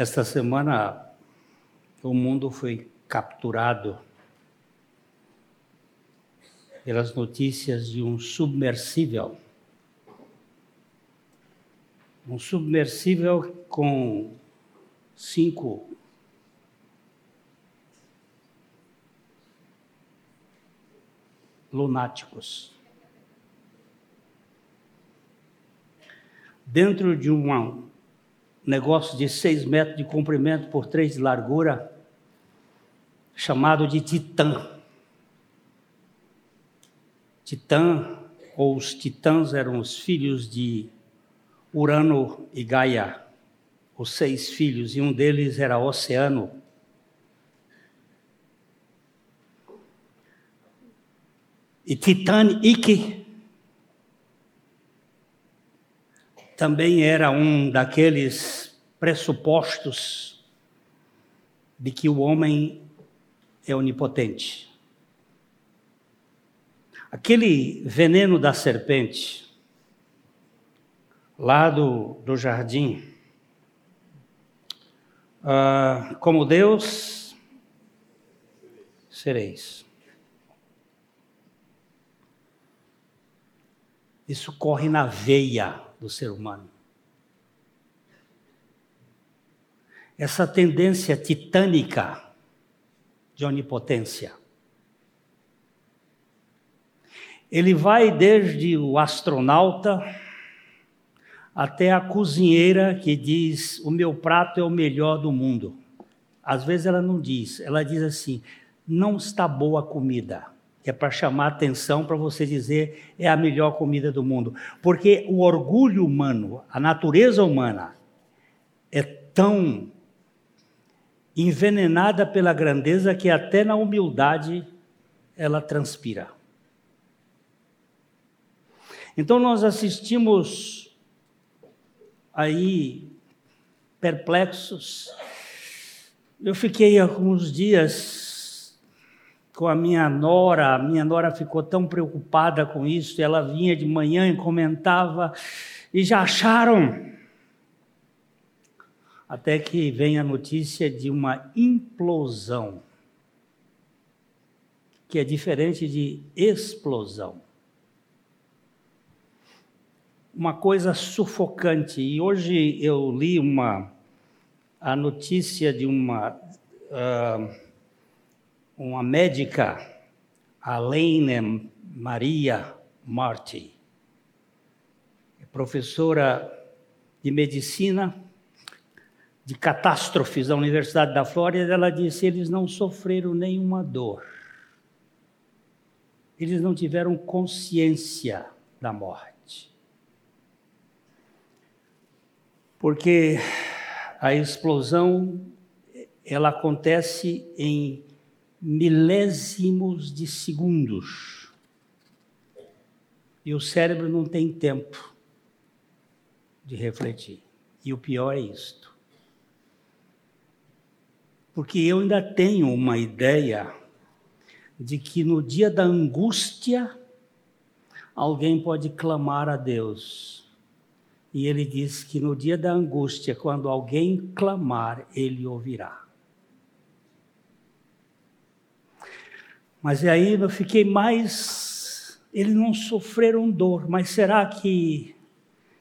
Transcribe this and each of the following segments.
Esta semana o mundo foi capturado pelas notícias de um submersível. Um submersível com cinco lunáticos. Dentro de um negócio de seis metros de comprimento por três de largura, chamado de Titã. Titã, ou os titãs, eram os filhos de Urano e Gaia, os seis filhos, e um deles era Oceano. E Titanic também era um daqueles pressupostos de que o homem é onipotente. Aquele veneno da serpente, lá do, do jardim, uh, como Deus, sereis. Isso corre na veia do ser humano. Essa tendência titânica de onipotência. Ele vai desde o astronauta até a cozinheira que diz: O meu prato é o melhor do mundo. Às vezes ela não diz, ela diz assim: Não está boa a comida é para chamar atenção para você dizer é a melhor comida do mundo. Porque o orgulho humano, a natureza humana, é tão envenenada pela grandeza que até na humildade ela transpira. Então nós assistimos aí perplexos. Eu fiquei alguns dias com a minha nora, a minha nora ficou tão preocupada com isso, ela vinha de manhã e comentava, e já acharam. Até que vem a notícia de uma implosão, que é diferente de explosão. Uma coisa sufocante. E hoje eu li uma a notícia de uma uh, uma médica, Alaine Maria Marti, é professora de medicina de catástrofes da Universidade da Flórida, ela disse: eles não sofreram nenhuma dor. Eles não tiveram consciência da morte. Porque a explosão ela acontece em milésimos de segundos. E o cérebro não tem tempo de refletir. E o pior é isto. Porque eu ainda tenho uma ideia de que no dia da angústia, alguém pode clamar a Deus. E ele diz que no dia da angústia, quando alguém clamar, ele ouvirá. Mas aí eu fiquei mais. Eles não sofreram dor, mas será que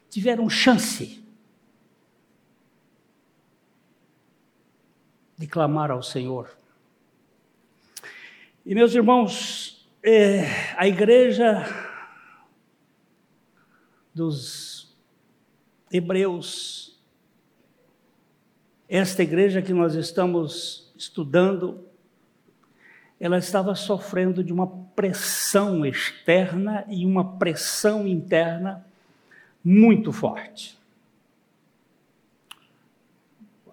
tiveram chance de clamar ao Senhor? E meus irmãos, é, a igreja dos Hebreus, esta igreja que nós estamos estudando, ela estava sofrendo de uma pressão externa e uma pressão interna muito forte.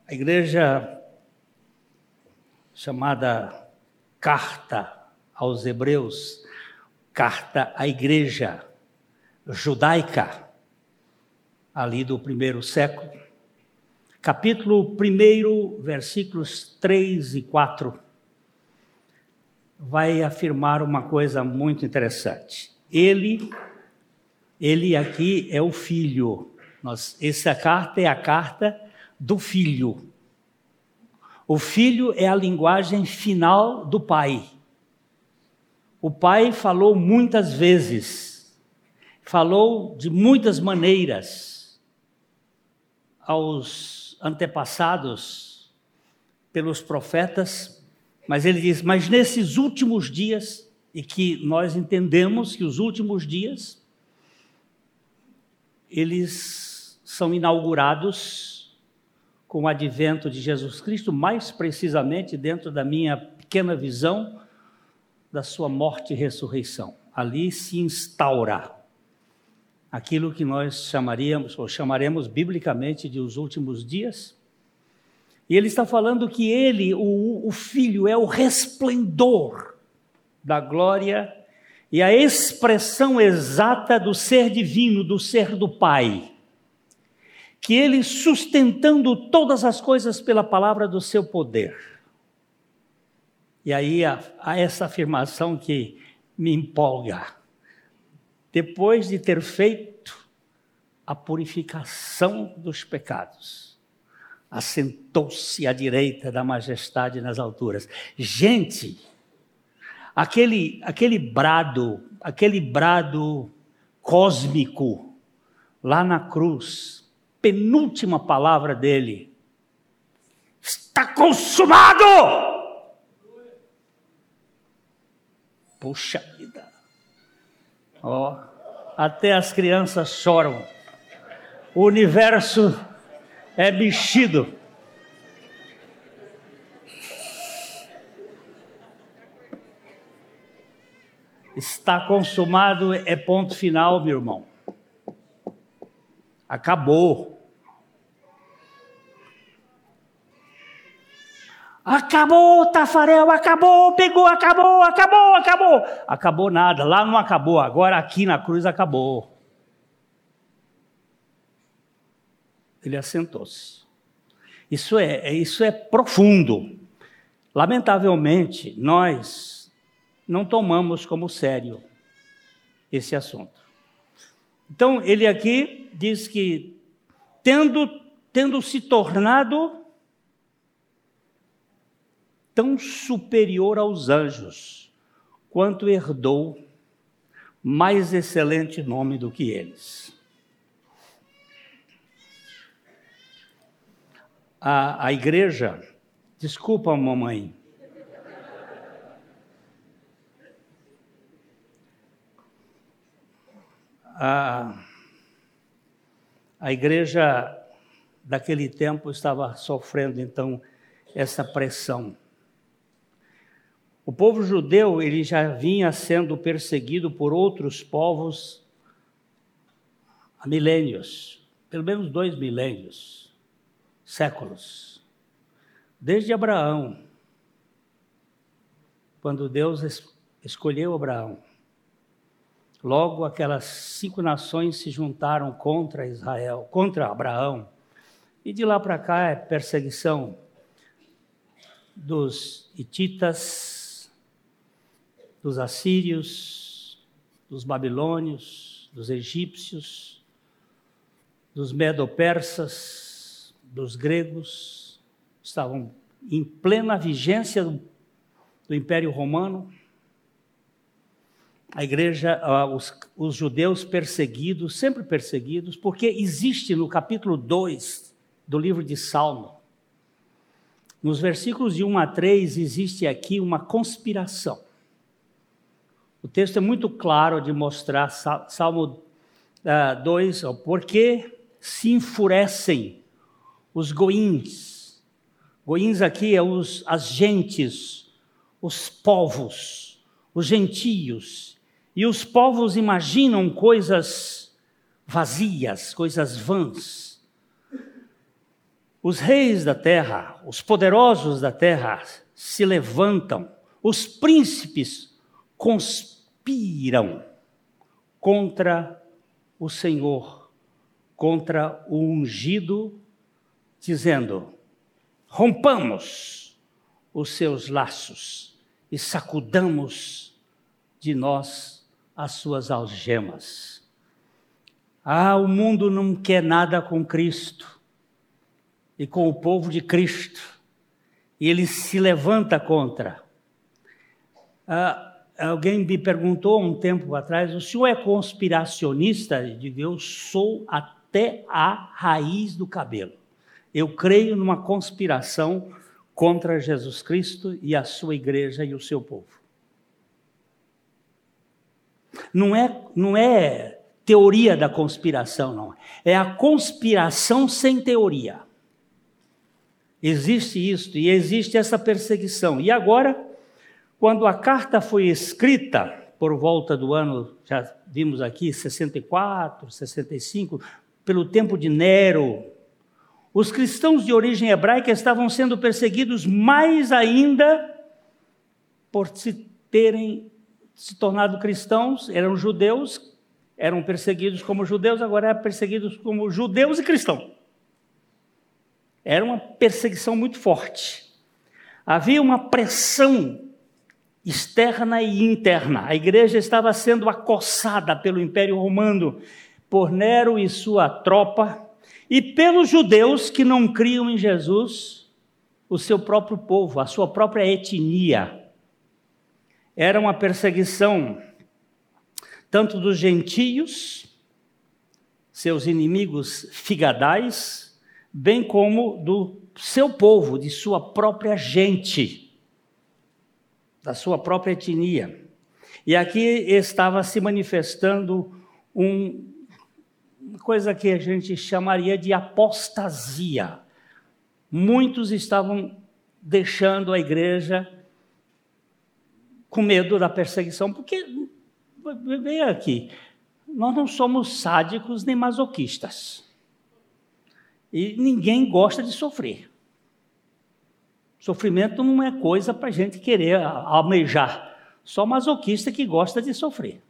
A igreja chamada Carta aos Hebreus, carta à igreja judaica, ali do primeiro século, capítulo 1, versículos 3 e 4 vai afirmar uma coisa muito interessante. Ele, ele aqui é o filho. Nós, essa carta é a carta do filho. O filho é a linguagem final do pai. O pai falou muitas vezes, falou de muitas maneiras aos antepassados pelos profetas, mas ele diz: Mas nesses últimos dias, e que nós entendemos que os últimos dias, eles são inaugurados com o advento de Jesus Cristo, mais precisamente dentro da minha pequena visão da sua morte e ressurreição. Ali se instaura aquilo que nós chamaríamos ou chamaremos biblicamente de os últimos dias e ele está falando que ele, o, o Filho, é o resplendor da glória e a expressão exata do ser divino, do ser do Pai. Que ele, sustentando todas as coisas pela palavra do seu poder. E aí há, há essa afirmação que me empolga. Depois de ter feito a purificação dos pecados assentou-se à direita da majestade nas alturas. Gente, aquele, aquele brado, aquele brado cósmico lá na cruz, penúltima palavra dele, está consumado! Puxa vida. Ó, oh, até as crianças choram. O universo é mexido. Está consumado, é ponto final, meu irmão. Acabou. Acabou, Tafarel, acabou, pegou, acabou, acabou, acabou. Acabou nada, lá não acabou, agora aqui na cruz acabou. Ele assentou-se. Isso é, é, isso é profundo. Lamentavelmente, nós não tomamos como sério esse assunto. Então, ele aqui diz que, tendo, tendo se tornado tão superior aos anjos, quanto herdou mais excelente nome do que eles. A, a igreja. Desculpa, mamãe. A, a igreja daquele tempo estava sofrendo então essa pressão. O povo judeu ele já vinha sendo perseguido por outros povos há milênios, pelo menos dois milênios séculos. Desde Abraão, quando Deus escolheu Abraão, logo aquelas cinco nações se juntaram contra Israel, contra Abraão. E de lá para cá é perseguição dos hititas, dos assírios, dos babilônios, dos egípcios, dos medo-persas, dos gregos, estavam em plena vigência do, do Império Romano. A igreja, os, os judeus perseguidos, sempre perseguidos, porque existe no capítulo 2 do livro de Salmo, nos versículos de 1 a 3, existe aqui uma conspiração. O texto é muito claro de mostrar, Salmo 2, uh, por que se enfurecem os goins. Goins aqui é os, as gentes, os povos, os gentios. E os povos imaginam coisas vazias, coisas vãs. Os reis da terra, os poderosos da terra se levantam, os príncipes conspiram contra o Senhor, contra o ungido dizendo: rompamos os seus laços e sacudamos de nós as suas algemas. Ah, o mundo não quer nada com Cristo e com o povo de Cristo. e ele se levanta contra. Ah, alguém me perguntou um tempo atrás: o senhor é conspiracionista? Eu digo, eu sou até a raiz do cabelo. Eu creio numa conspiração contra Jesus Cristo e a sua igreja e o seu povo. Não é, não é teoria da conspiração, não. É a conspiração sem teoria. Existe isso e existe essa perseguição. E agora, quando a carta foi escrita, por volta do ano, já vimos aqui, 64, 65, pelo tempo de Nero, os cristãos de origem hebraica estavam sendo perseguidos mais ainda por se terem se tornado cristãos, eram judeus, eram perseguidos como judeus, agora eram perseguidos como judeus e cristãos. Era uma perseguição muito forte. Havia uma pressão externa e interna. A igreja estava sendo acossada pelo Império Romano, por Nero e sua tropa, e pelos judeus que não criam em Jesus, o seu próprio povo, a sua própria etnia. Era uma perseguição tanto dos gentios, seus inimigos figadais, bem como do seu povo, de sua própria gente, da sua própria etnia. E aqui estava se manifestando um, uma coisa que a gente chamaria de apostasia. Muitos estavam deixando a igreja com medo da perseguição, porque, vem aqui, nós não somos sádicos nem masoquistas. E ninguém gosta de sofrer. Sofrimento não é coisa para a gente querer almejar. Só masoquista que gosta de sofrer.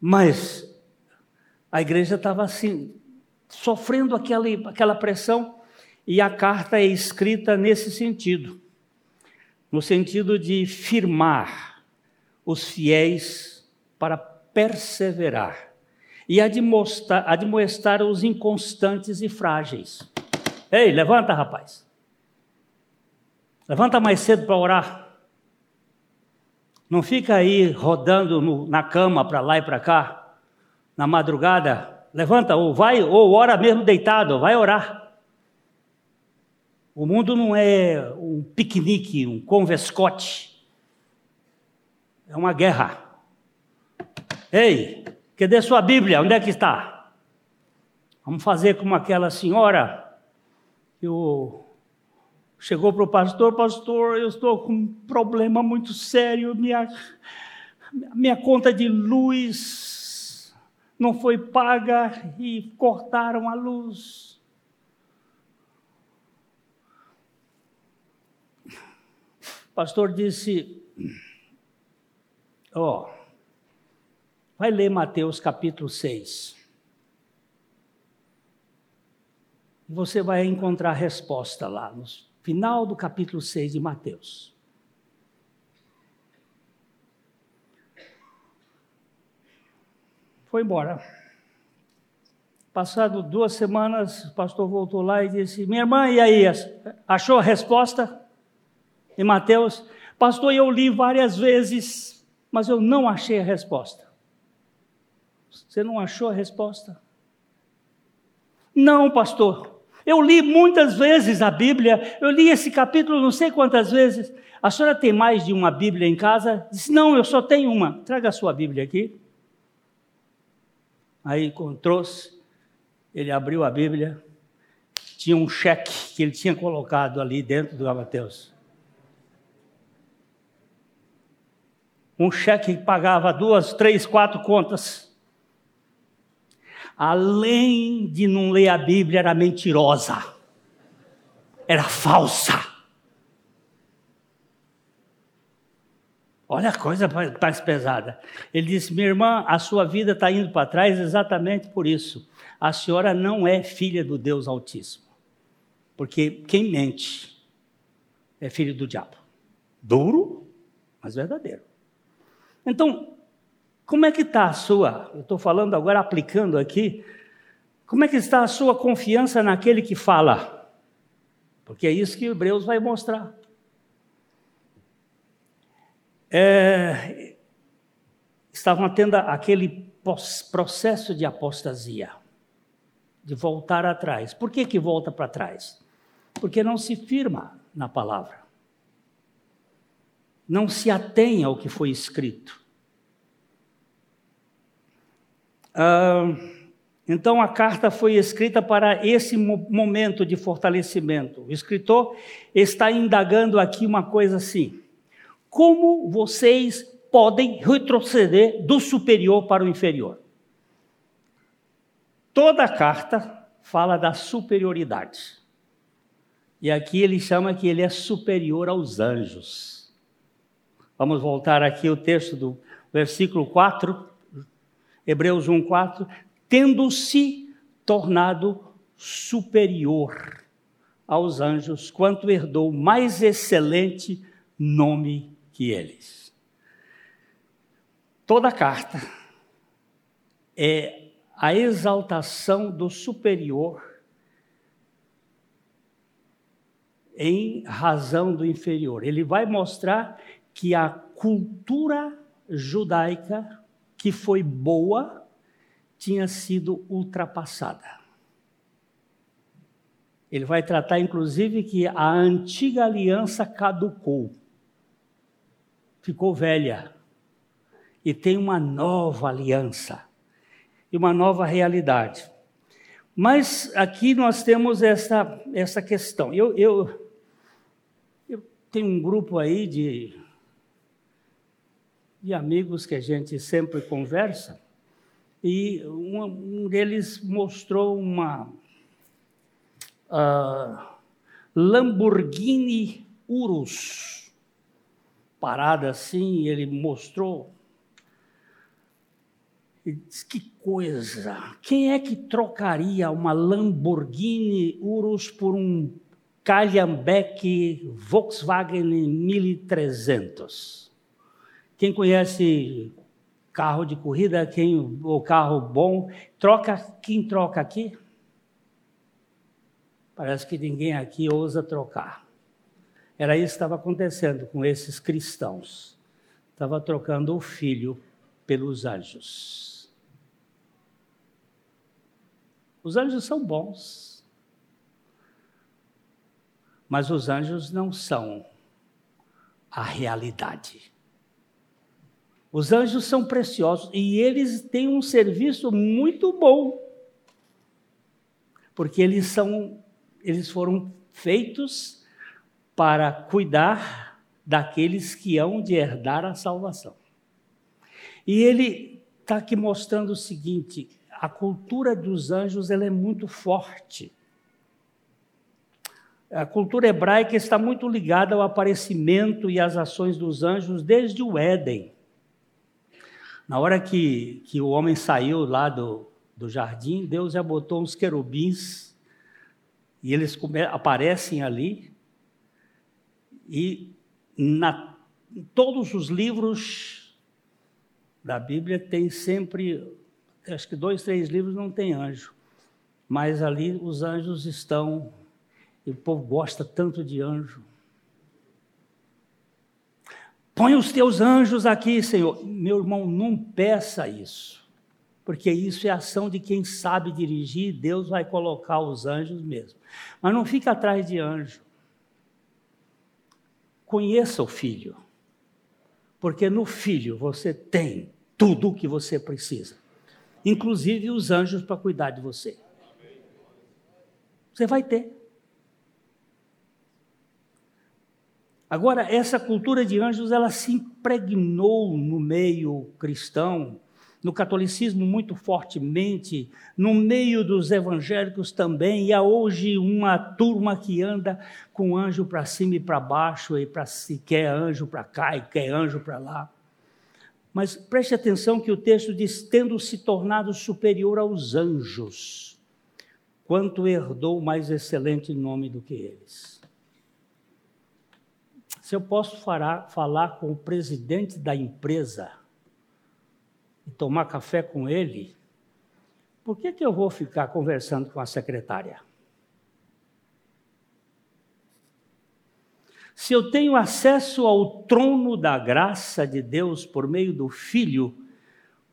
Mas a igreja estava assim, sofrendo aquela, pressão, e a carta é escrita nesse sentido no sentido de firmar os fiéis para perseverar e admoestar, admoestar os inconstantes e frágeis. Ei, levanta, rapaz. Levanta mais cedo para orar. Não fica aí rodando no, na cama para lá e para cá na madrugada, levanta ou vai, ou ora mesmo deitado, vai orar. O mundo não é um piquenique, um convescote. É uma guerra. Ei, cadê sua Bíblia? Onde é que está? Vamos fazer como aquela senhora que o chegou para o pastor, pastor, eu estou com um problema muito sério, minha, minha conta de luz não foi paga e cortaram a luz. O pastor disse: Ó, oh, vai ler Mateus capítulo 6. E você vai encontrar resposta lá, no final do capítulo 6 de Mateus. Foi embora. Passado duas semanas, o pastor voltou lá e disse: Minha irmã, e aí? Achou a resposta? Em Mateus? Pastor, eu li várias vezes, mas eu não achei a resposta. Você não achou a resposta? Não, pastor. Eu li muitas vezes a Bíblia, eu li esse capítulo não sei quantas vezes. A senhora tem mais de uma Bíblia em casa? Disse: Não, eu só tenho uma. Traga a sua Bíblia aqui. Aí encontrou-se, ele abriu a Bíblia, tinha um cheque que ele tinha colocado ali dentro do Mateus. Um cheque que pagava duas, três, quatro contas. Além de não ler a Bíblia, era mentirosa, era falsa. Olha a coisa mais pesada. Ele disse: Minha irmã, a sua vida está indo para trás exatamente por isso. A senhora não é filha do Deus Altíssimo. Porque quem mente é filho do diabo. Duro, mas verdadeiro. Então, como é que está a sua? Eu estou falando agora, aplicando aqui. Como é que está a sua confiança naquele que fala? Porque é isso que Hebreus vai mostrar. É, estavam tendo aquele processo de apostasia, de voltar atrás. Por que, que volta para trás? Porque não se firma na palavra, não se atém ao que foi escrito. Ah, então a carta foi escrita para esse momento de fortalecimento. O escritor está indagando aqui uma coisa assim: como vocês podem retroceder do superior para o inferior? Toda a carta fala da superioridade. E aqui ele chama que ele é superior aos anjos. Vamos voltar aqui o texto do versículo 4, Hebreus 1, 4 tendo-se tornado superior aos anjos, quanto herdou mais excelente nome que eles. Toda carta é a exaltação do superior em razão do inferior. Ele vai mostrar que a cultura judaica, que foi boa, tinha sido ultrapassada. Ele vai tratar, inclusive, que a antiga aliança caducou, ficou velha, e tem uma nova aliança, e uma nova realidade. Mas aqui nós temos essa, essa questão. Eu, eu, eu tenho um grupo aí de, de amigos que a gente sempre conversa, e um, um deles mostrou uma uh, Lamborghini Urus, parada assim, ele mostrou. E disse, que coisa! Quem é que trocaria uma Lamborghini Urus por um Calhambeck Volkswagen 1300? Quem conhece carro de corrida, quem o carro bom, troca quem troca aqui? Parece que ninguém aqui ousa trocar. Era isso que estava acontecendo com esses cristãos. Estava trocando o filho pelos anjos. Os anjos são bons, mas os anjos não são a realidade. Os anjos são preciosos e eles têm um serviço muito bom. Porque eles são eles foram feitos para cuidar daqueles que hão de herdar a salvação. E ele está aqui mostrando o seguinte: a cultura dos anjos ela é muito forte. A cultura hebraica está muito ligada ao aparecimento e às ações dos anjos desde o Éden. Na hora que, que o homem saiu lá do, do jardim, Deus já botou uns querubins e eles aparecem ali. E na, em todos os livros da Bíblia tem sempre, acho que dois, três livros não tem anjo, mas ali os anjos estão, e o povo gosta tanto de anjo. Põe os teus anjos aqui, Senhor. Meu irmão, não peça isso, porque isso é ação de quem sabe dirigir, Deus vai colocar os anjos mesmo. Mas não fica atrás de anjo. Conheça o filho, porque no filho você tem tudo o que você precisa, inclusive os anjos para cuidar de você. Você vai ter. Agora, essa cultura de anjos, ela se impregnou no meio cristão, no catolicismo muito fortemente, no meio dos evangélicos também, e há hoje uma turma que anda com anjo para cima e para baixo, e para se quer anjo para cá e quer anjo para lá. Mas preste atenção que o texto diz: tendo se tornado superior aos anjos, quanto herdou mais excelente nome do que eles se eu posso falar, falar com o presidente da empresa e tomar café com ele, por que, que eu vou ficar conversando com a secretária? Se eu tenho acesso ao trono da graça de Deus por meio do Filho,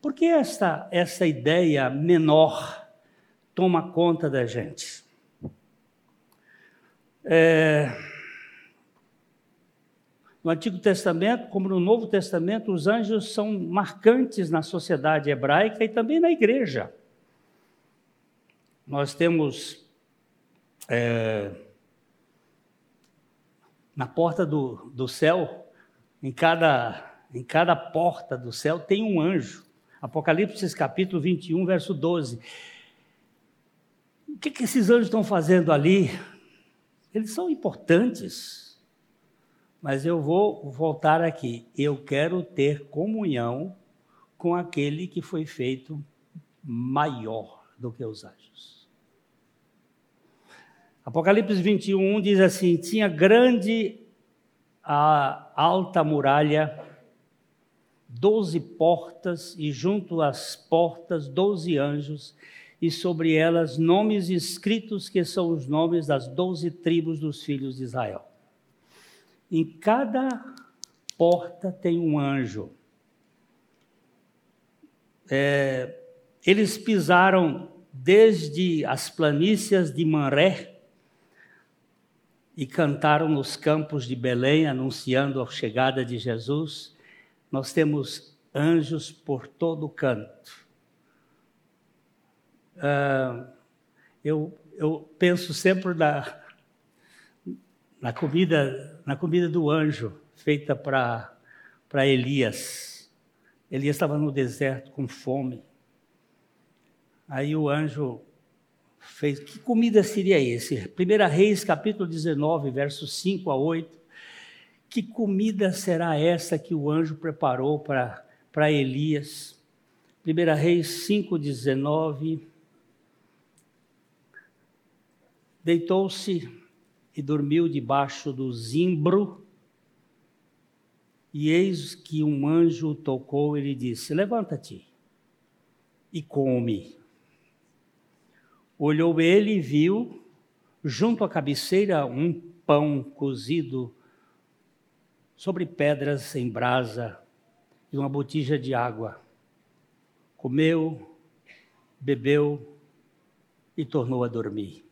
por que essa, essa ideia menor toma conta da gente? É, no Antigo Testamento, como no Novo Testamento, os anjos são marcantes na sociedade hebraica e também na igreja. Nós temos é, na porta do, do céu, em cada, em cada porta do céu, tem um anjo. Apocalipse capítulo 21, verso 12. O que, que esses anjos estão fazendo ali? Eles são importantes, mas eu vou voltar aqui. Eu quero ter comunhão com aquele que foi feito maior do que os anjos. Apocalipse 21 diz assim: tinha grande a alta muralha, doze portas, e junto às portas doze anjos, e sobre elas nomes escritos que são os nomes das doze tribos dos filhos de Israel. Em cada porta tem um anjo. É, eles pisaram desde as planícies de Manré e cantaram nos campos de Belém, anunciando a chegada de Jesus. Nós temos anjos por todo canto. Uh, eu, eu penso sempre na, na comida na comida do anjo feita para Elias. Elias estava no deserto com fome. Aí o anjo fez. Que comida seria esse? 1 Reis, capítulo 19, versos 5 a 8. Que comida será essa que o anjo preparou para, para Elias? 1 Reis 5, 19. Deitou-se e dormiu debaixo do zimbro. E eis que um anjo tocou e lhe disse: Levanta-te e come. Olhou ele e viu, junto à cabeceira, um pão cozido sobre pedras em brasa e uma botija de água. Comeu, bebeu e tornou a dormir.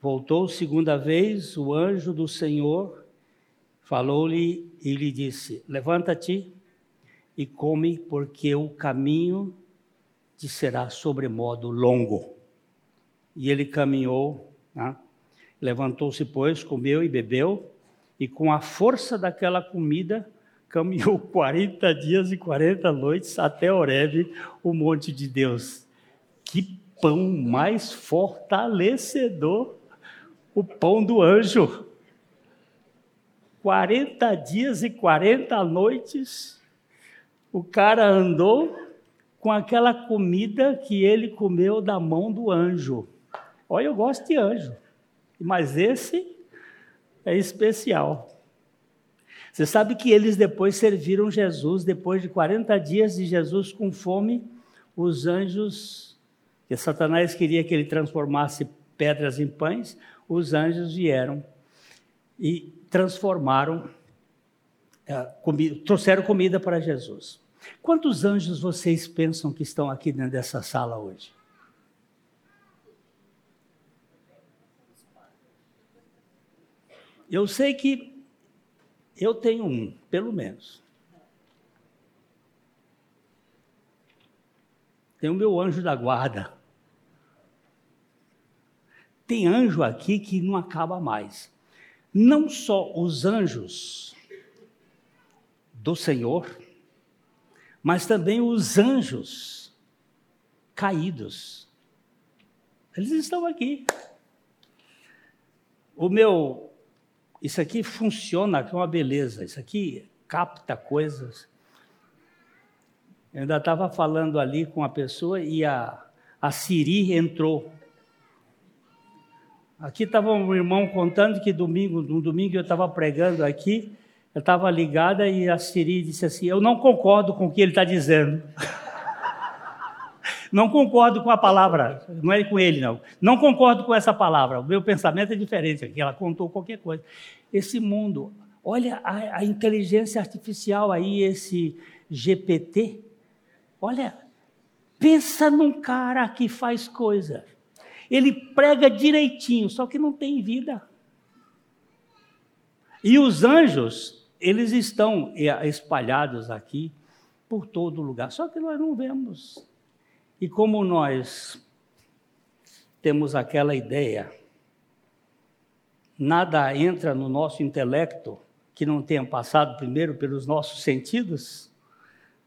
Voltou segunda vez o anjo do Senhor, falou-lhe e lhe disse: Levanta-te e come, porque o caminho te será sobremodo longo. E ele caminhou, né? levantou-se, pois, comeu e bebeu, e com a força daquela comida, caminhou 40 dias e 40 noites até Horebe, o monte de Deus. Que pão mais fortalecedor, o pão do anjo. 40 dias e 40 noites, o cara andou com aquela comida que ele comeu da mão do anjo. Olha, eu gosto de anjo, mas esse é especial. Você sabe que eles depois serviram Jesus, depois de 40 dias de Jesus com fome, os anjos, que Satanás queria que ele transformasse pedras em pães, os anjos vieram e transformaram, é, trouxeram comida para Jesus. Quantos anjos vocês pensam que estão aqui dentro dessa sala hoje? Eu sei que eu tenho um, pelo menos. Tem o meu anjo da guarda. Tem anjo aqui que não acaba mais. Não só os anjos do Senhor, mas também os anjos caídos. Eles estão aqui. O meu, isso aqui funciona com uma beleza, isso aqui capta coisas. Eu ainda estava falando ali com a pessoa e a, a Siri entrou. Aqui estava um irmão contando que domingo, no domingo eu estava pregando aqui, eu estava ligada e a Siri disse assim: Eu não concordo com o que ele está dizendo. Não concordo com a palavra, não é com ele, não. Não concordo com essa palavra. O meu pensamento é diferente, aqui ela contou qualquer coisa. Esse mundo, olha a, a inteligência artificial aí, esse GPT. Olha, pensa num cara que faz coisa. Ele prega direitinho, só que não tem vida. E os anjos, eles estão espalhados aqui por todo lugar, só que nós não vemos. E como nós temos aquela ideia, nada entra no nosso intelecto que não tenha passado primeiro pelos nossos sentidos,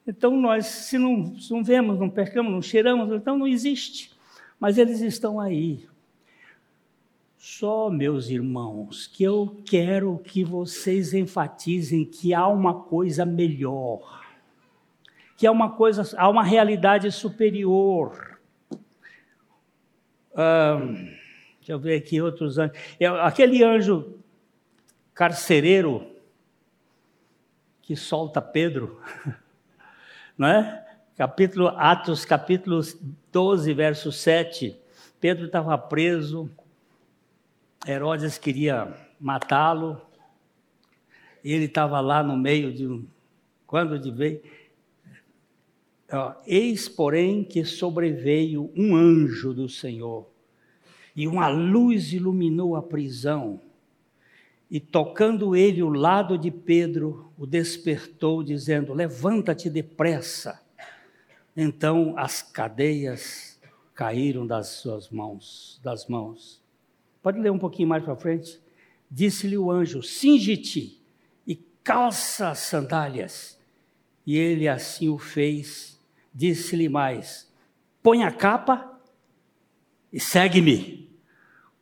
então nós, se não, se não vemos, não percamos, não cheiramos, então não existe. Mas eles estão aí. Só, meus irmãos, que eu quero que vocês enfatizem que há uma coisa melhor que há uma coisa, há uma realidade superior. deixa eu ver aqui outros anjos. É, aquele anjo carcereiro que solta Pedro, não é? Capítulo Atos, capítulo 12, verso 7. Pedro estava preso, Herodes queria matá-lo, e ele estava lá no meio de um. Quando de veio, Eis, porém, que sobreveio um anjo do Senhor, e uma luz iluminou a prisão. E tocando ele o lado de Pedro, o despertou, dizendo: Levanta-te depressa. Então as cadeias caíram das suas mãos, das mãos. Pode ler um pouquinho mais para frente? Disse-lhe o anjo: Singe-te e calça as sandálias. E ele assim o fez Disse-lhe mais: põe a capa e segue-me.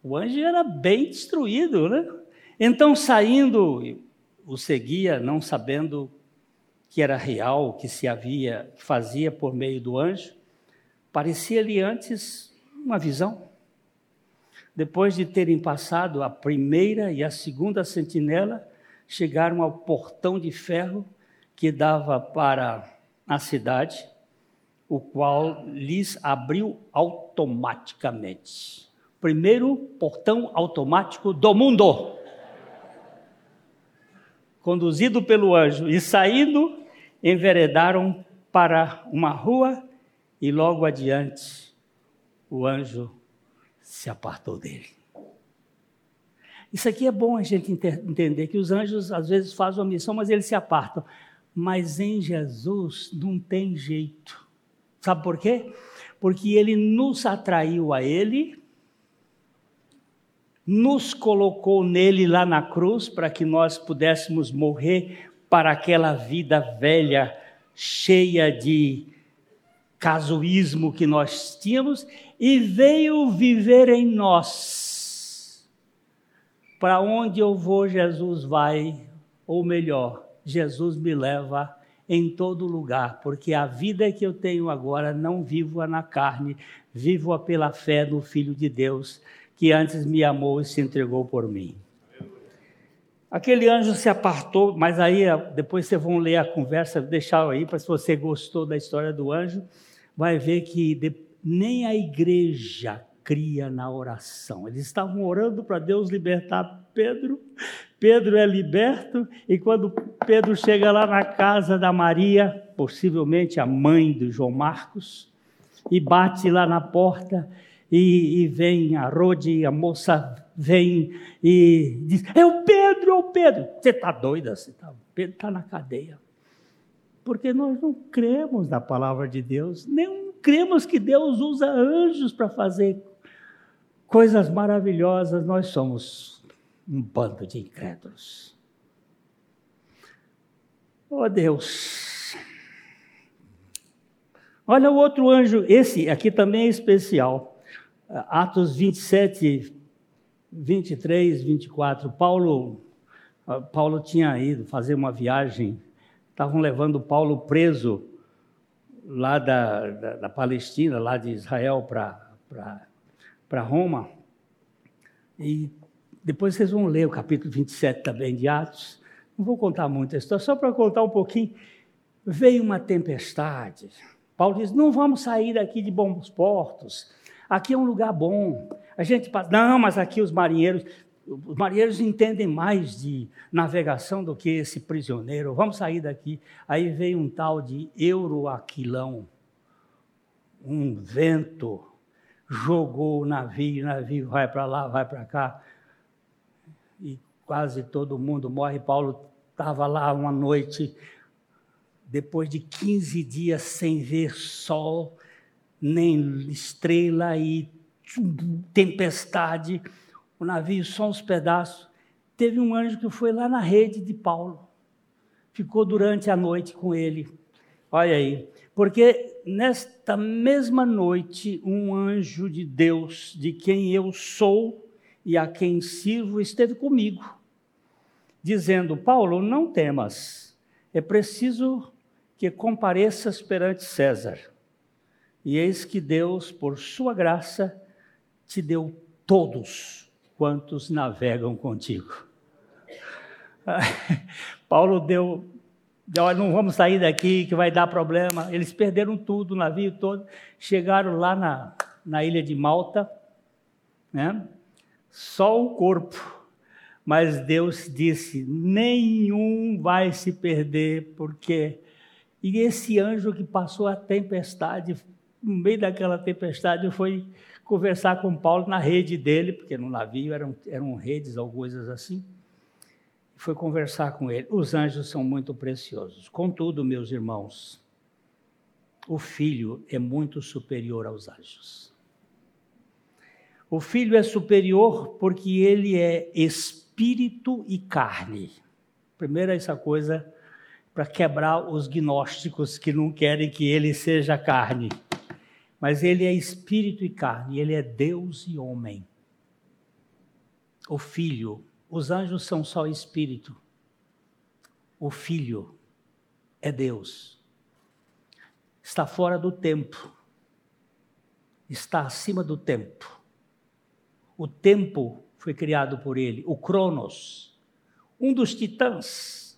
O anjo era bem destruído, né? Então, saindo, o seguia, não sabendo que era real, que se havia, fazia por meio do anjo. Parecia-lhe antes uma visão. Depois de terem passado a primeira e a segunda sentinela, chegaram ao portão de ferro que dava para a cidade o qual lhes abriu automaticamente. Primeiro portão automático do mundo. Conduzido pelo anjo e saindo, enveredaram para uma rua e logo adiante o anjo se apartou dele. Isso aqui é bom a gente entender que os anjos às vezes fazem uma missão, mas eles se apartam. Mas em Jesus não tem jeito. Sabe por quê? Porque ele nos atraiu a ele, nos colocou nele lá na cruz para que nós pudéssemos morrer para aquela vida velha, cheia de casuísmo que nós tínhamos, e veio viver em nós. Para onde eu vou, Jesus vai, ou melhor, Jesus me leva em todo lugar, porque a vida que eu tenho agora não vivo-a na carne, vivo-a pela fé no Filho de Deus, que antes me amou e se entregou por mim. Aquele anjo se apartou, mas aí depois vocês vão ler a conversa, deixar aí para se você gostou da história do anjo, vai ver que de, nem a igreja cria na oração. Eles estavam orando para Deus libertar Pedro, Pedro é liberto e quando Pedro chega lá na casa da Maria, possivelmente a mãe do João Marcos, e bate lá na porta e, e vem a Rode, a moça vem e diz: É o Pedro, é o Pedro. Você está doida? Você tá, Pedro está na cadeia. Porque nós não cremos na palavra de Deus, nem cremos que Deus usa anjos para fazer coisas maravilhosas. Nós somos um bando de incrédulos. Oh Deus! Olha o outro anjo, esse aqui também é especial. Atos 27, 23, 24. Paulo, Paulo tinha ido fazer uma viagem, estavam levando Paulo preso lá da, da, da Palestina, lá de Israel para Roma. E depois vocês vão ler o capítulo 27 também de Atos. Não vou contar muito a história, só para contar um pouquinho. Veio uma tempestade, Paulo diz: não vamos sair daqui de bons portos. Aqui é um lugar bom. A gente passa, não, mas aqui os marinheiros, os marinheiros entendem mais de navegação do que esse prisioneiro. Vamos sair daqui. Aí veio um tal de Euroaquilão, um vento, jogou o navio, o navio vai para lá, vai para cá. E quase todo mundo morre. Paulo estava lá uma noite depois de 15 dias sem ver sol, nem estrela e tempestade, o navio só uns pedaços. Teve um anjo que foi lá na rede de Paulo, ficou durante a noite com ele. Olha aí, porque nesta mesma noite, um anjo de Deus, de quem eu sou e a quem sirvo, esteve comigo, dizendo: Paulo, não temas, é preciso que compareças perante César. E eis que Deus, por sua graça, te deu todos quantos navegam contigo. Paulo deu, olha, não vamos sair daqui que vai dar problema. Eles perderam tudo, o navio todo. Chegaram lá na, na ilha de Malta, né? só o corpo. Mas Deus disse: nenhum vai se perder, porque e esse anjo que passou a tempestade, no meio daquela tempestade, foi conversar com Paulo na rede dele, porque no navio eram, eram redes ou coisas assim. Foi conversar com ele. Os anjos são muito preciosos. Contudo, meus irmãos, o filho é muito superior aos anjos. O filho é superior porque ele é espírito e carne. Primeiro, essa coisa para quebrar os gnósticos que não querem que ele seja carne. Mas ele é espírito e carne, ele é Deus e homem. O filho, os anjos são só espírito. O filho é Deus. Está fora do tempo. Está acima do tempo. O tempo foi criado por ele, o Cronos, um dos titãs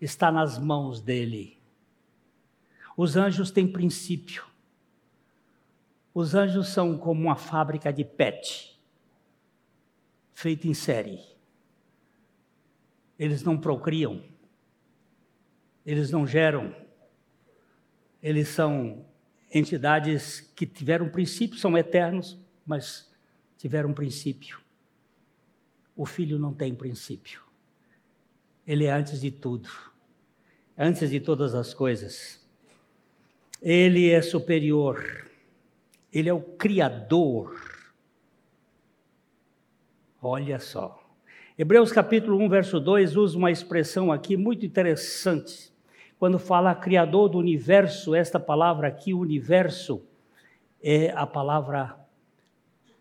está nas mãos dele. Os anjos têm princípio. Os anjos são como uma fábrica de pet, feita em série. Eles não procriam, eles não geram, eles são entidades que tiveram princípio, são eternos, mas tiveram princípio. O filho não tem princípio. Ele é antes de tudo antes de todas as coisas. Ele é superior, ele é o Criador. Olha só. Hebreus capítulo 1, verso 2 usa uma expressão aqui muito interessante. Quando fala Criador do universo, esta palavra aqui, universo, é a palavra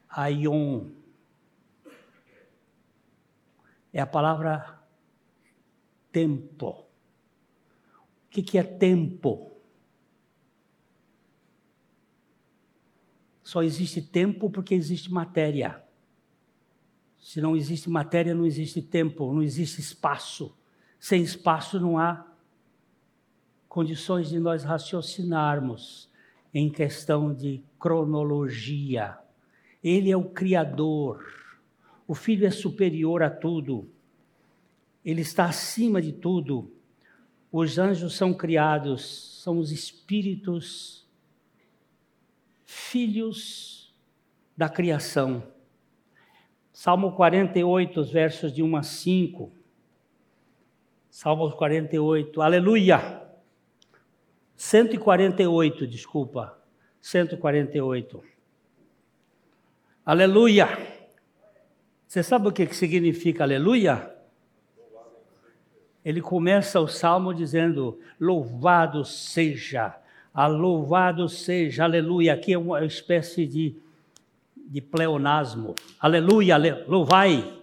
aion. É a palavra tempo. O que é tempo? Só existe tempo porque existe matéria. Se não existe matéria, não existe tempo, não existe espaço. Sem espaço não há condições de nós raciocinarmos em questão de cronologia. Ele é o Criador. O Filho é superior a tudo. Ele está acima de tudo. Os anjos são criados, são os espíritos, filhos da criação. Salmo 48, os versos de 1 a 5. Salmo 48, aleluia. 148, desculpa. 148. Aleluia. Você sabe o que significa aleluia? ele começa o salmo dizendo: Louvado seja, a louvado seja, aleluia. Aqui é uma espécie de, de pleonasmo. Aleluia, ale, louvai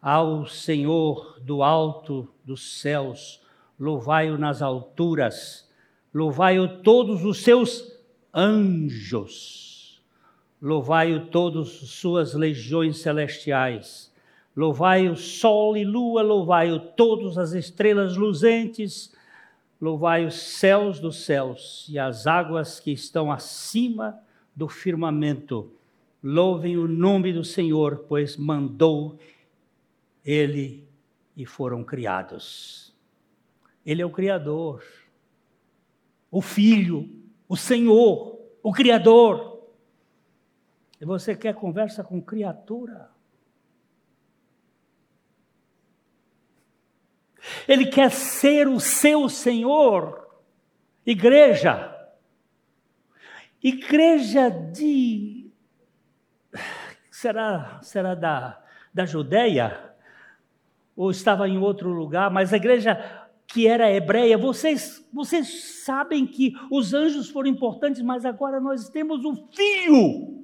ao Senhor do alto dos céus, louvai-o nas alturas, louvai-o todos os seus anjos, louvai-o todas suas legiões celestiais. Louvai o sol e lua, louvai-o todas as estrelas luzentes, Louvai os céus dos céus e as águas que estão acima do firmamento. Louvem o nome do Senhor, pois mandou ele e foram criados. Ele é o Criador, o Filho, o Senhor, o Criador. E você quer conversa com criatura? Ele quer ser o seu Senhor. Igreja. Igreja de. Será, será da, da Judéia? Ou estava em outro lugar? Mas a igreja que era hebreia, vocês, vocês sabem que os anjos foram importantes, mas agora nós temos o Filho.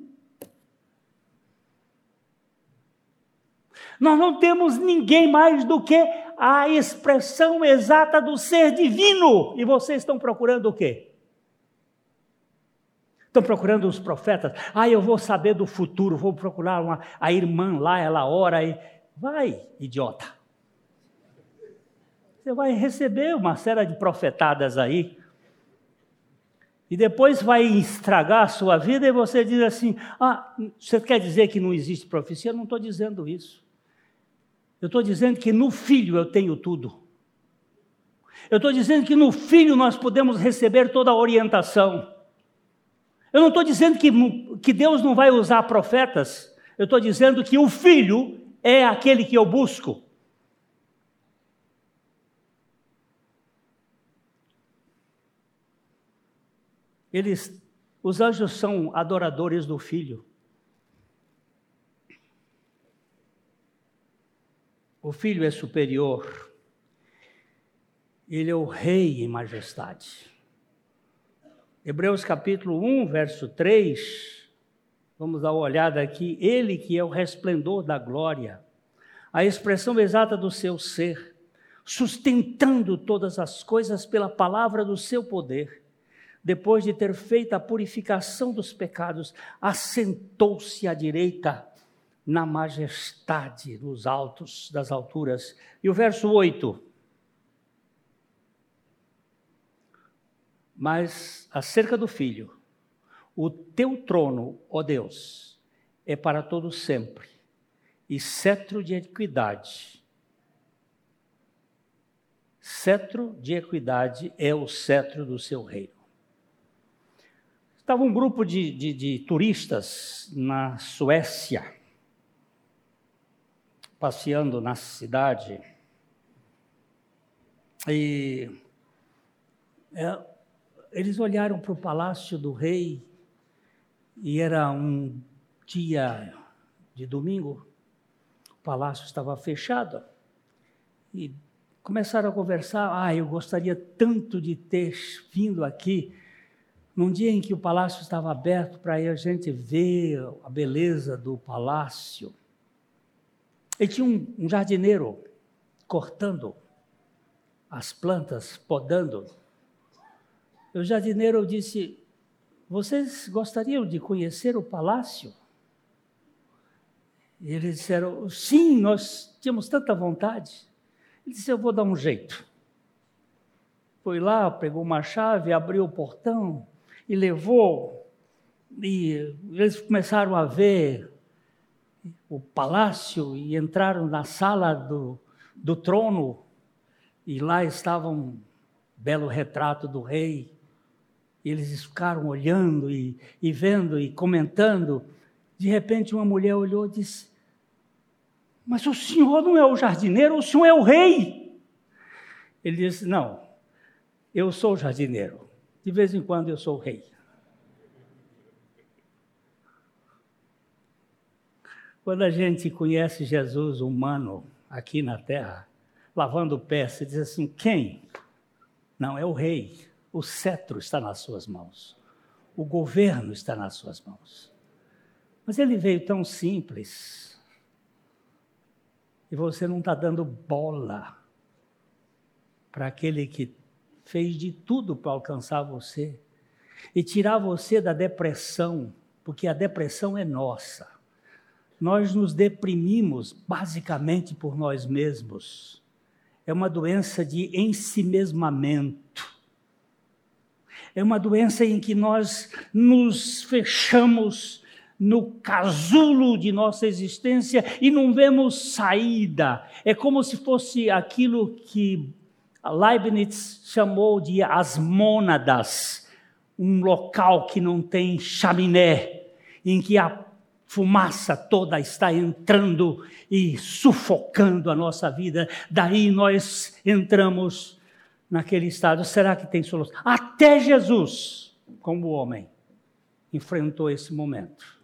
Nós não temos ninguém mais do que a expressão exata do ser divino. E vocês estão procurando o quê? Estão procurando os profetas. Ah, eu vou saber do futuro, vou procurar uma, a irmã lá, ela ora e. Vai, idiota. Você vai receber uma série de profetadas aí. E depois vai estragar a sua vida e você diz assim: Ah, você quer dizer que não existe profecia? Eu não estou dizendo isso. Eu estou dizendo que no Filho eu tenho tudo. Eu estou dizendo que no Filho nós podemos receber toda a orientação. Eu não estou dizendo que, que Deus não vai usar profetas. Eu estou dizendo que o Filho é aquele que eu busco. Eles, os anjos são adoradores do Filho. O Filho é superior. Ele é o Rei em majestade. Hebreus capítulo 1, verso 3. Vamos dar uma olhada aqui. Ele que é o resplendor da glória, a expressão exata do seu ser, sustentando todas as coisas pela palavra do seu poder. Depois de ter feito a purificação dos pecados, assentou-se à direita na majestade dos altos, das alturas. E o verso 8. Mas acerca do filho, o teu trono, ó Deus, é para todo sempre, e cetro de equidade. Cetro de equidade é o cetro do seu reino. Estava um grupo de, de, de turistas na Suécia passeando na cidade e é, eles olharam para o palácio do rei e era um dia de domingo, o palácio estava fechado e começaram a conversar. Ah, eu gostaria tanto de ter vindo aqui num dia em que o palácio estava aberto para a gente ver a beleza do palácio. E tinha um, um jardineiro cortando as plantas, podando. O jardineiro disse: Vocês gostariam de conhecer o palácio? E eles disseram: Sim, nós tínhamos tanta vontade. Ele disse: Eu vou dar um jeito. Foi lá, pegou uma chave, abriu o portão e levou. E eles começaram a ver o palácio e entraram na sala do, do trono e lá estava um belo retrato do rei. Eles ficaram olhando e, e vendo e comentando. De repente, uma mulher olhou e disse: Mas o senhor não é o jardineiro, o senhor é o rei. Ele disse: Não, eu sou o jardineiro. De vez em quando eu sou o rei. Quando a gente conhece Jesus humano aqui na terra, lavando o pé, se diz assim: quem? Não, é o rei. O cetro está nas suas mãos. O governo está nas suas mãos. Mas ele veio tão simples. E você não está dando bola para aquele que fez de tudo para alcançar você e tirar você da depressão, porque a depressão é nossa nós nos deprimimos basicamente por nós mesmos. é uma doença de ensimesmamento. É uma doença em que nós nos fechamos no casulo de nossa existência e não vemos saída. É como se fosse aquilo que Leibniz chamou de as mônadas, um local que não tem chaminé, em que a fumaça toda está entrando e sufocando a nossa vida. Daí nós entramos naquele estado. Será que tem solução? Até Jesus, como homem, enfrentou esse momento.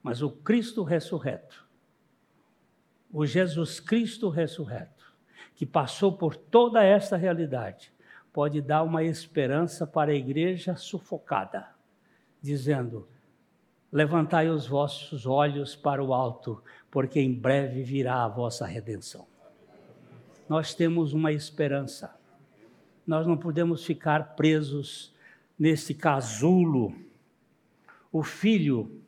Mas o Cristo ressurreto, o Jesus Cristo ressurreto, que passou por toda esta realidade, pode dar uma esperança para a igreja sufocada, dizendo: Levantai os vossos olhos para o alto, porque em breve virá a vossa redenção. Nós temos uma esperança. Nós não podemos ficar presos nesse casulo. O filho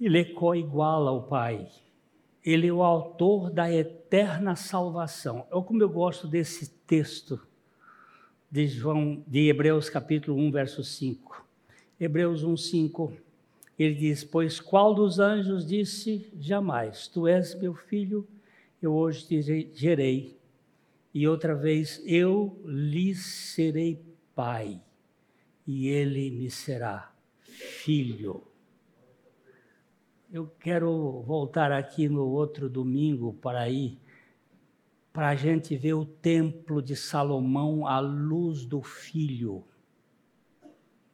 ele é coigual ao Pai. Ele é o autor da eterna salvação. É como eu gosto desse texto de João, de Hebreus capítulo 1, verso 5. Hebreus 1, 5. Ele diz: Pois qual dos anjos disse jamais: Tu és meu filho, eu hoje te gerei. E outra vez: Eu lhe serei pai, e ele me será filho. Eu quero voltar aqui no outro domingo para ir, para a gente ver o templo de Salomão à luz do filho.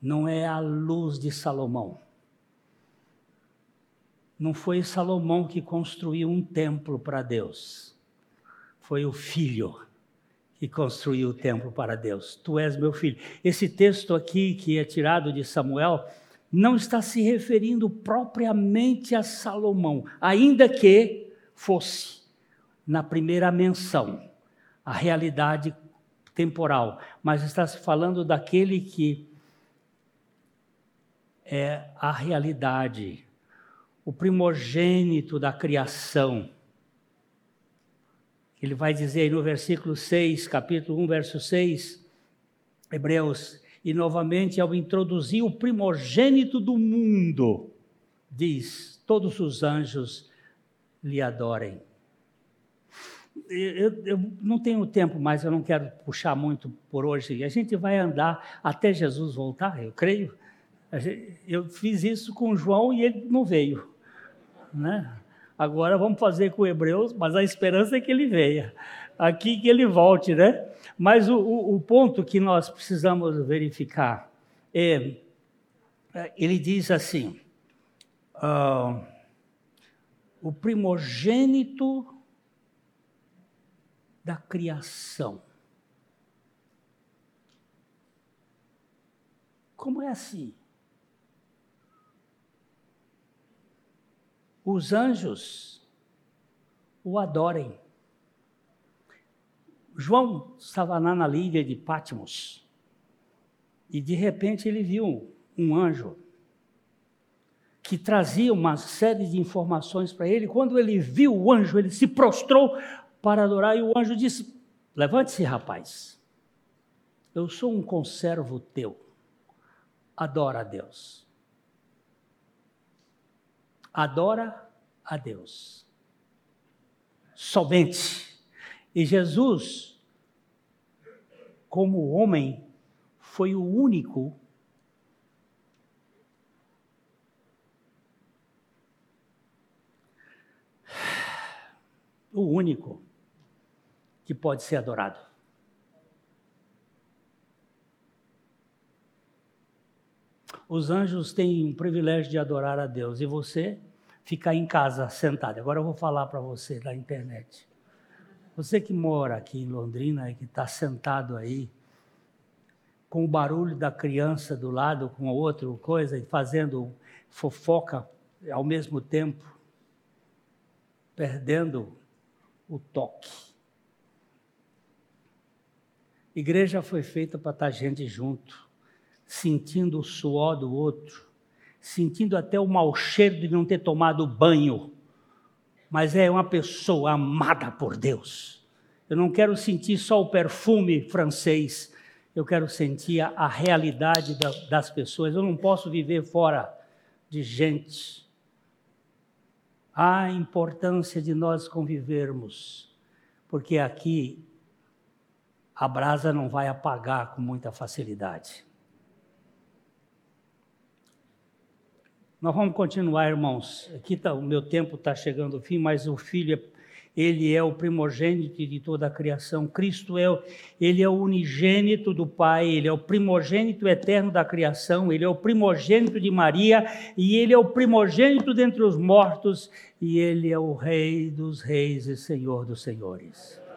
Não é a luz de Salomão. Não foi Salomão que construiu um templo para Deus. Foi o filho que construiu o templo para Deus. Tu és meu filho. Esse texto aqui, que é tirado de Samuel, não está se referindo propriamente a Salomão, ainda que fosse na primeira menção a realidade temporal, mas está se falando daquele que é a realidade, o primogênito da criação. Ele vai dizer aí no versículo 6, capítulo 1, verso 6, Hebreus e novamente, ao introduzir o primogênito do mundo, diz: Todos os anjos lhe adorem. Eu, eu, não tenho tempo mais, eu não quero puxar muito por hoje. A gente vai andar até Jesus voltar, eu creio. Eu fiz isso com João e ele não veio. Né? Agora vamos fazer com Hebreus, mas a esperança é que ele venha. Aqui que ele volte, né? Mas o, o, o ponto que nós precisamos verificar é ele diz assim, uh, o primogênito da criação. Como é assim? Os anjos o adorem. João estava lá na ilha de Patmos e de repente ele viu um anjo que trazia uma série de informações para ele. Quando ele viu o anjo, ele se prostrou para adorar e o anjo disse: Levante-se, rapaz. Eu sou um conservo teu. Adora a Deus. Adora a Deus. Somente. E Jesus como homem, foi o único o único que pode ser adorado. Os anjos têm o privilégio de adorar a Deus e você ficar em casa sentado. Agora eu vou falar para você da internet. Você que mora aqui em Londrina e que está sentado aí, com o barulho da criança do lado, com a outra coisa, e fazendo fofoca ao mesmo tempo, perdendo o toque. Igreja foi feita para estar tá gente junto, sentindo o suor do outro, sentindo até o mau cheiro de não ter tomado banho mas é uma pessoa amada por Deus. Eu não quero sentir só o perfume francês, eu quero sentir a, realidade da, das pessoas. Eu não posso viver fora de gente. Há a importância de nós convivermos, porque aqui a brasa não vai apagar com muita facilidade. Nós vamos continuar, irmãos. Aqui tá, o meu tempo está chegando ao fim, mas o filho, ele é o primogênito de toda a criação. Cristo é, ele é o unigênito do Pai, ele é o primogênito eterno da criação, ele é o primogênito de Maria e ele é o primogênito dentre os mortos e ele é o Rei dos reis e Senhor dos senhores.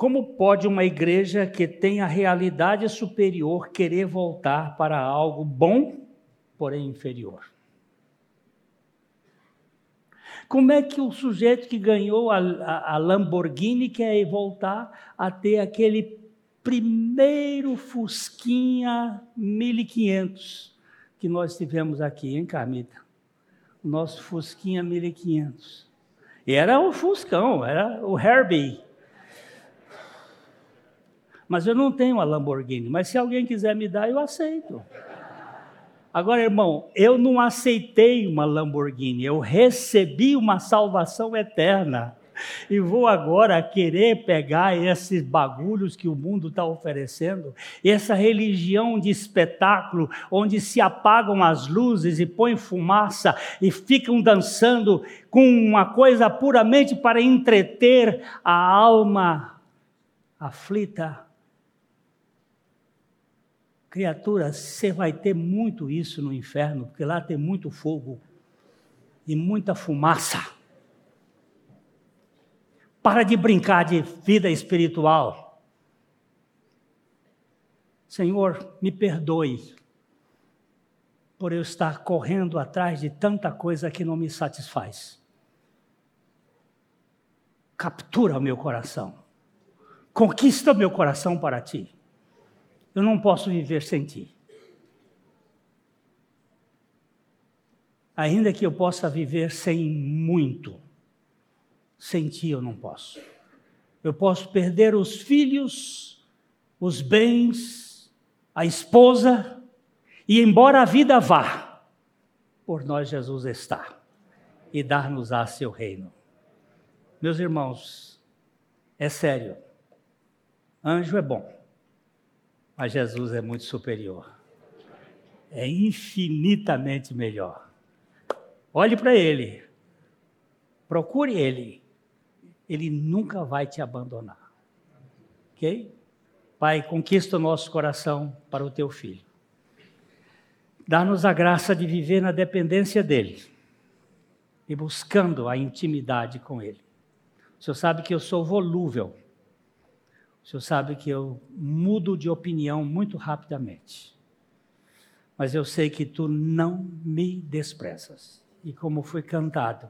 Como pode uma igreja que tem a realidade superior querer voltar para algo bom, porém inferior? Como é que o sujeito que ganhou a, a, a Lamborghini quer voltar a ter aquele primeiro Fusquinha 1500 que nós tivemos aqui, hein, Carmita? O nosso Fusquinha 1500. E era o Fuscão, era o Herbie mas eu não tenho uma Lamborghini. Mas se alguém quiser me dar, eu aceito. Agora, irmão, eu não aceitei uma Lamborghini, eu recebi uma salvação eterna. E vou agora querer pegar esses bagulhos que o mundo está oferecendo, essa religião de espetáculo, onde se apagam as luzes e põem fumaça e ficam dançando com uma coisa puramente para entreter a alma aflita Criatura, você vai ter muito isso no inferno, porque lá tem muito fogo e muita fumaça. Para de brincar de vida espiritual. Senhor, me perdoe por eu estar correndo atrás de tanta coisa que não me satisfaz. Captura o meu coração. Conquista o meu coração para ti. Eu não posso viver sem ti. Ainda que eu possa viver sem muito, sem ti eu não posso. Eu posso perder os filhos, os bens, a esposa, e embora a vida vá, por nós Jesus está e dar-nos-á seu reino. Meus irmãos, é sério, anjo é bom mas Jesus é muito superior. É infinitamente melhor. Olhe para Ele. Procure Ele. Ele nunca vai te abandonar. Ok? Pai, conquista o nosso coração para o teu filho. Dá-nos a graça de viver na dependência dele e buscando a intimidade com ele. O Senhor sabe que eu sou volúvel o senhor sabe que eu mudo de opinião muito rapidamente. Mas eu sei que tu não me desprezas. E como foi cantado,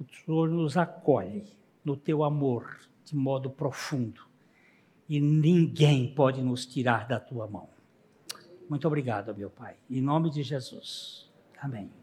o Senhor nos acolhe no teu amor de modo profundo. E ninguém pode nos tirar da tua mão. Muito obrigado, meu Pai. Em nome de Jesus. Amém.